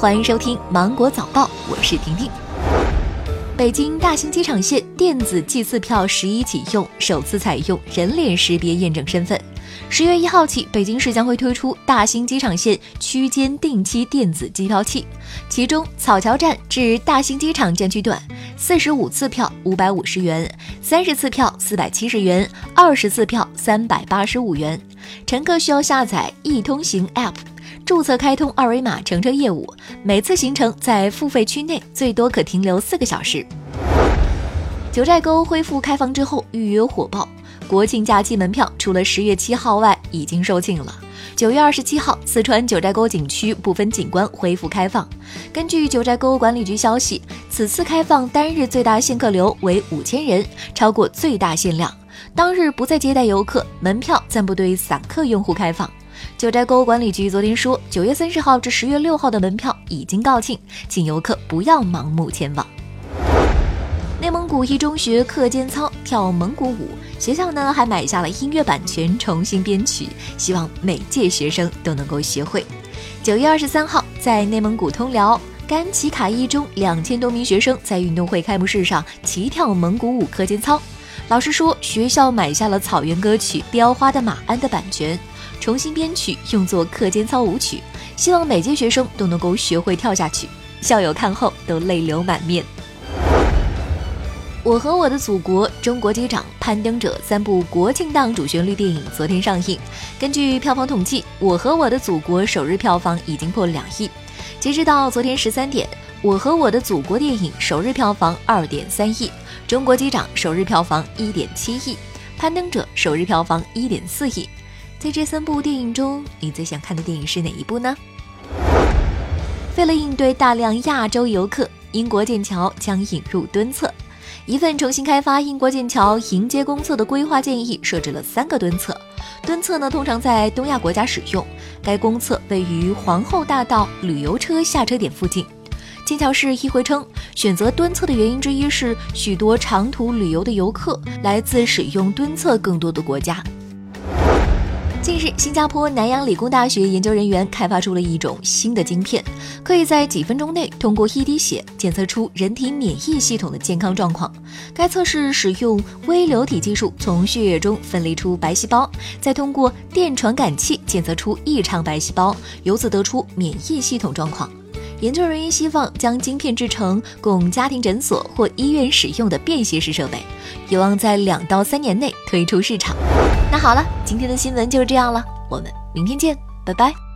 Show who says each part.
Speaker 1: 欢迎收听《芒果早报》，我是婷婷。北京大兴机场线电子计次票十一启用，首次采用人脸识别验证身份。十月一号起，北京市将会推出大兴机场线区间定期电子计票器，其中草桥站至大兴机场站区段，四十五次票五百五十元，三十次票四百七十元，二十次票三百八十五元。乘客需要下载易通行 App。注册开通二维码乘车业务，每次行程在付费区内最多可停留四个小时。九寨沟恢复开放之后，预约火爆，国庆假期门票除了十月七号外已经售罄了。九月二十七号，四川九寨沟景区部分景观恢复开放。根据九寨沟管理局消息，此次开放单日最大限客流为五千人，超过最大限量。当日不再接待游客，门票暂不对散客用户开放。九寨沟管理局昨天说，九月三十号至十月六号的门票已经告罄，请游客不要盲目前往。内蒙古一中学课间操跳蒙古舞，学校呢还买下了音乐版权，重新编曲，希望每届学生都能够学会。九月二十三号，在内蒙古通辽甘旗卡一中，两千多名学生在运动会开幕式上齐跳蒙古舞课间操。老师说，学校买下了草原歌曲《雕花的马鞍》的版权。重新编曲用作课间操舞曲，希望每届学生都能够学会跳下去。校友看后都泪流满面。我和我的祖国、中国机长、攀登者三部国庆档主旋律电影昨天上映。根据票房统计，《我和我的祖国》首日票房已经破两亿。截止到昨天十三点，《我和我的祖国》电影首日票房二点三亿，《中国机长》首日票房一点七亿，《攀登者》首日票房一点四亿。在这三部电影中，你最想看的电影是哪一部呢？为了应对大量亚洲游客，英国剑桥将引入蹲厕。一份重新开发英国剑桥迎接公厕的规划建议设置了三个蹲厕。蹲厕呢，通常在东亚国家使用。该公厕位于皇后大道旅游车下车点附近。剑桥市议会称，选择蹲厕的原因之一是许多长途旅游的游客来自使用蹲厕更多的国家。近日，新加坡南洋理工大学研究人员开发出了一种新的晶片，可以在几分钟内通过一滴血检测出人体免疫系统的健康状况。该测试使用微流体技术，从血液中分离出白细胞，再通过电传感器检测出异常白细胞，由此得出免疫系统状况。研究人员希望将晶片制成供家庭诊所或医院使用的便携式设备，有望在两到三年内推出市场。那好了，今天的新闻就是这样了，我们明天见，拜拜。